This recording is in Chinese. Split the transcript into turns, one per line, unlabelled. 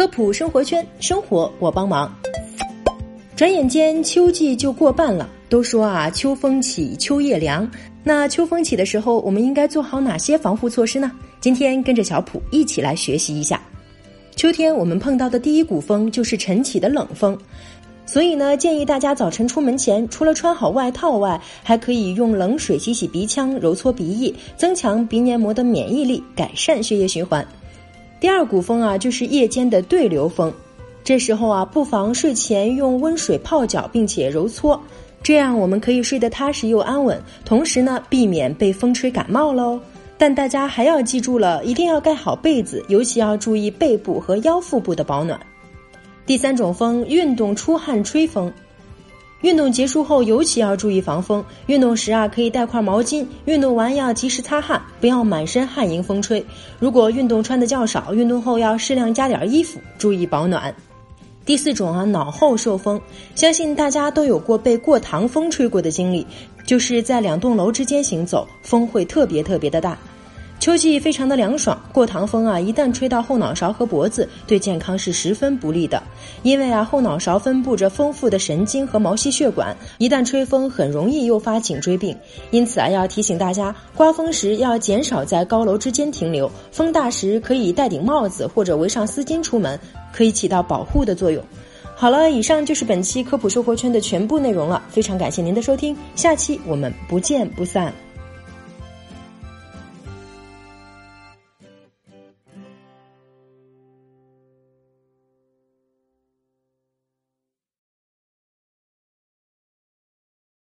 科普生活圈，生活我帮忙。转眼间秋季就过半了，都说啊秋风起，秋叶凉。那秋风起的时候，我们应该做好哪些防护措施呢？今天跟着小普一起来学习一下。秋天我们碰到的第一股风就是晨起的冷风，所以呢，建议大家早晨出门前，除了穿好外套外，还可以用冷水洗洗鼻腔，揉搓鼻翼，增强鼻黏膜的免疫力，改善血液循环。第二股风啊，就是夜间的对流风，这时候啊，不妨睡前用温水泡脚，并且揉搓，这样我们可以睡得踏实又安稳，同时呢，避免被风吹感冒喽。但大家还要记住了，一定要盖好被子，尤其要注意背部和腰腹部的保暖。第三种风，运动出汗吹风。运动结束后，尤其要注意防风。运动时啊，可以带块毛巾，运动完要及时擦汗，不要满身汗迎风吹。如果运动穿的较少，运动后要适量加点衣服，注意保暖。第四种啊，脑后受风，相信大家都有过被过堂风吹过的经历，就是在两栋楼之间行走，风会特别特别的大。秋季非常的凉爽，过堂风啊，一旦吹到后脑勺和脖子，对健康是十分不利的。因为啊，后脑勺分布着丰富的神经和毛细血管，一旦吹风，很容易诱发颈椎病。因此啊，要提醒大家，刮风时要减少在高楼之间停留，风大时可以戴顶帽子或者围上丝巾出门，可以起到保护的作用。好了，以上就是本期科普生活圈的全部内容了，非常感谢您的收听，下期我们不见不散。